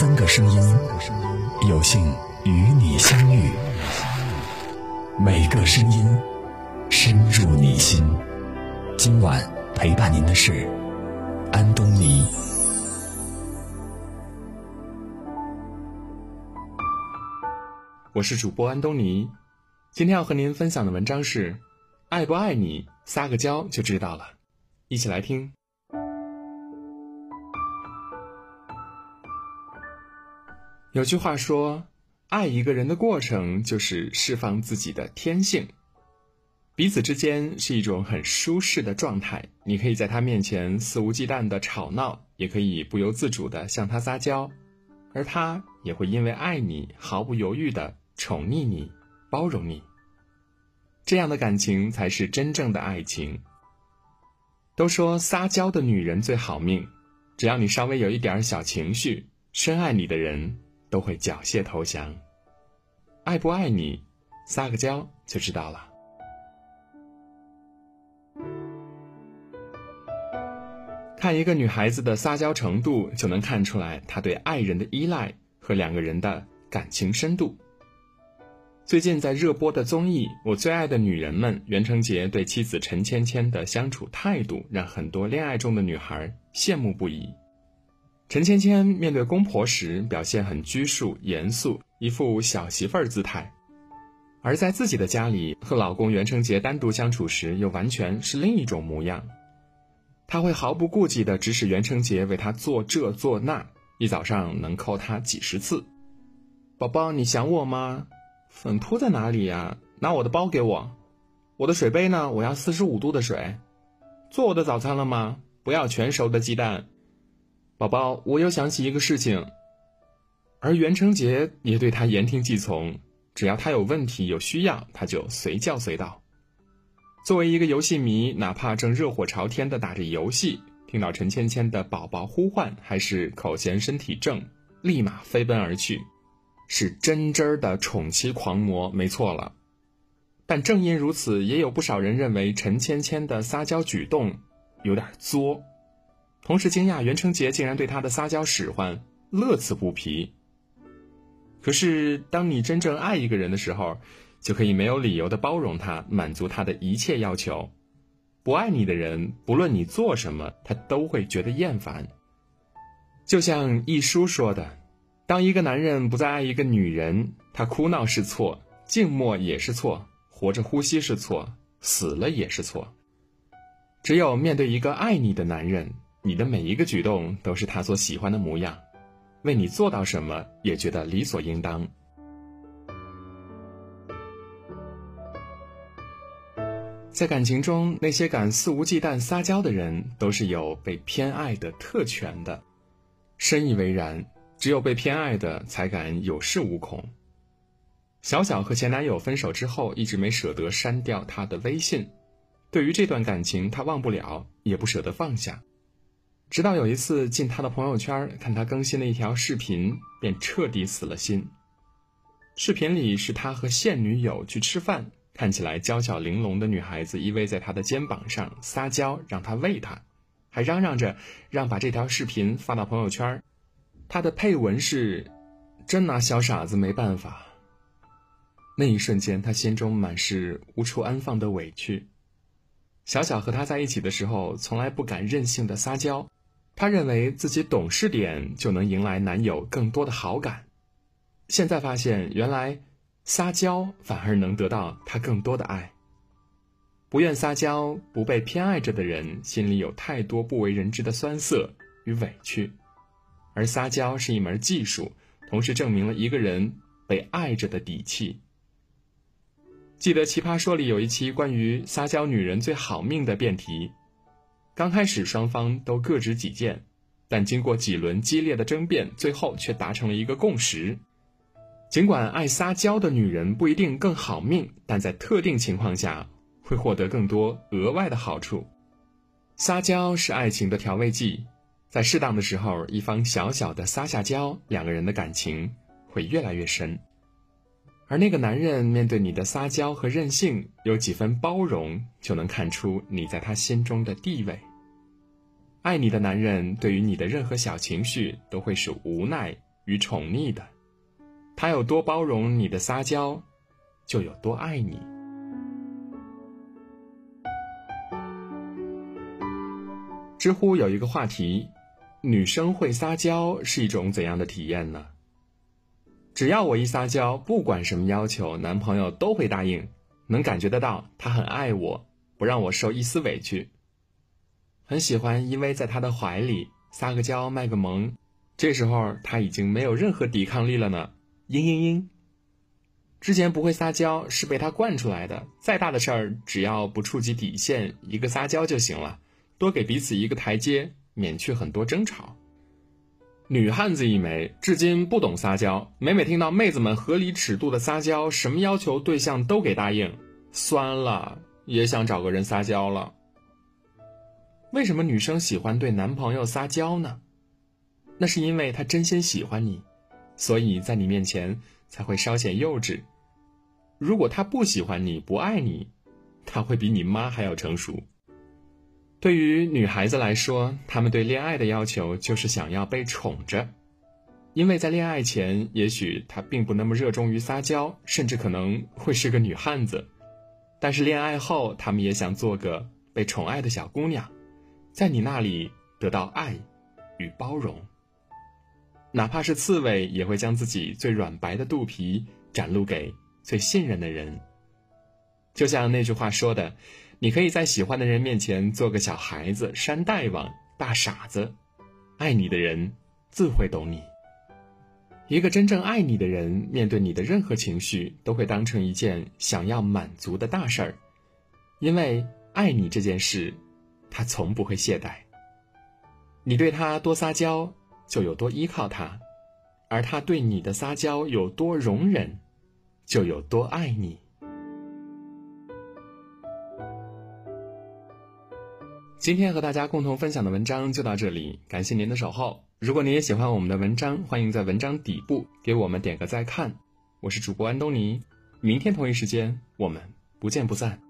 三个声音，有幸与你相遇。每个声音深入你心。今晚陪伴您的是安东尼。我是主播安东尼。今天要和您分享的文章是：爱不爱你，撒个娇就知道了。一起来听。有句话说，爱一个人的过程就是释放自己的天性，彼此之间是一种很舒适的状态。你可以在他面前肆无忌惮的吵闹，也可以不由自主的向他撒娇，而他也会因为爱你毫不犹豫的宠溺你、包容你。这样的感情才是真正的爱情。都说撒娇的女人最好命，只要你稍微有一点小情绪，深爱你的人。都会缴械投降。爱不爱你，撒个娇就知道了。看一个女孩子的撒娇程度，就能看出来她对爱人的依赖和两个人的感情深度。最近在热播的综艺《我最爱的女人们》，袁成杰对妻子陈芊芊的相处态度，让很多恋爱中的女孩羡慕不已。陈芊芊面对公婆时表现很拘束严肃，一副小媳妇儿姿态；而在自己的家里和老公袁成杰单独相处时，又完全是另一种模样。她会毫不顾忌地指使袁成杰为她做这做那，一早上能扣他几十次。宝宝，你想我吗？粉扑在哪里呀？拿我的包给我。我的水杯呢？我要四十五度的水。做我的早餐了吗？不要全熟的鸡蛋。宝宝，我又想起一个事情，而袁成杰也对他言听计从，只要他有问题有需要，他就随叫随到。作为一个游戏迷，哪怕正热火朝天的打着游戏，听到陈芊芊的宝宝呼唤，还是口嫌身体正，立马飞奔而去，是真真儿的宠妻狂魔，没错了。但正因如此，也有不少人认为陈芊芊的撒娇举动有点作。同时惊讶袁成杰竟然对他的撒娇使唤乐此不疲。可是当你真正爱一个人的时候，就可以没有理由的包容他，满足他的一切要求。不爱你的人，不论你做什么，他都会觉得厌烦。就像一书说的：“当一个男人不再爱一个女人，他哭闹是错，静默也是错，活着呼吸是错，死了也是错。只有面对一个爱你的男人。”你的每一个举动都是他所喜欢的模样，为你做到什么也觉得理所应当。在感情中，那些敢肆无忌惮撒娇的人，都是有被偏爱的特权的。深以为然，只有被偏爱的才敢有恃无恐。小小和前男友分手之后，一直没舍得删掉他的微信，对于这段感情，他忘不了，也不舍得放下。直到有一次进他的朋友圈看他更新的一条视频，便彻底死了心。视频里是他和现女友去吃饭，看起来娇小玲珑的女孩子依偎在他的肩膀上撒娇，让他喂她，还嚷嚷着让把这条视频发到朋友圈。他的配文是：“真拿小傻子没办法。”那一瞬间，他心中满是无处安放的委屈。小小和他在一起的时候，从来不敢任性的撒娇。她认为自己懂事点就能迎来男友更多的好感，现在发现原来撒娇反而能得到他更多的爱。不愿撒娇、不被偏爱着的人，心里有太多不为人知的酸涩与委屈，而撒娇是一门技术，同时证明了一个人被爱着的底气。记得《奇葩说》里有一期关于撒娇女人最好命的辩题。刚开始双方都各执己见，但经过几轮激烈的争辩，最后却达成了一个共识。尽管爱撒娇的女人不一定更好命，但在特定情况下会获得更多额外的好处。撒娇是爱情的调味剂，在适当的时候，一方小小的撒下娇，两个人的感情会越来越深。而那个男人面对你的撒娇和任性，有几分包容，就能看出你在他心中的地位。爱你的男人，对于你的任何小情绪都会是无奈与宠溺的。他有多包容你的撒娇，就有多爱你。知乎有一个话题：女生会撒娇是一种怎样的体验呢？只要我一撒娇，不管什么要求，男朋友都会答应，能感觉得到他很爱我，不让我受一丝委屈。很喜欢依偎在他的怀里，撒个娇，卖个萌，这时候他已经没有任何抵抗力了呢。嘤嘤嘤。之前不会撒娇是被他惯出来的，再大的事儿只要不触及底线，一个撒娇就行了，多给彼此一个台阶，免去很多争吵。女汉子一枚，至今不懂撒娇。每每听到妹子们合理尺度的撒娇，什么要求对象都给答应，酸了，也想找个人撒娇了。为什么女生喜欢对男朋友撒娇呢？那是因为她真心喜欢你，所以在你面前才会稍显幼稚。如果他不喜欢你，不爱你，他会比你妈还要成熟。对于女孩子来说，她们对恋爱的要求就是想要被宠着，因为在恋爱前，也许她并不那么热衷于撒娇，甚至可能会是个女汉子。但是恋爱后，她们也想做个被宠爱的小姑娘，在你那里得到爱与包容。哪怕是刺猬，也会将自己最软白的肚皮展露给最信任的人。就像那句话说的。你可以在喜欢的人面前做个小孩子、山大王、大傻子，爱你的人自会懂你。一个真正爱你的人，面对你的任何情绪，都会当成一件想要满足的大事儿，因为爱你这件事，他从不会懈怠。你对他多撒娇，就有多依靠他；而他对你的撒娇有多容忍，就有多爱你。今天和大家共同分享的文章就到这里，感谢您的守候。如果您也喜欢我们的文章，欢迎在文章底部给我们点个再看。我是主播安东尼，明天同一时间我们不见不散。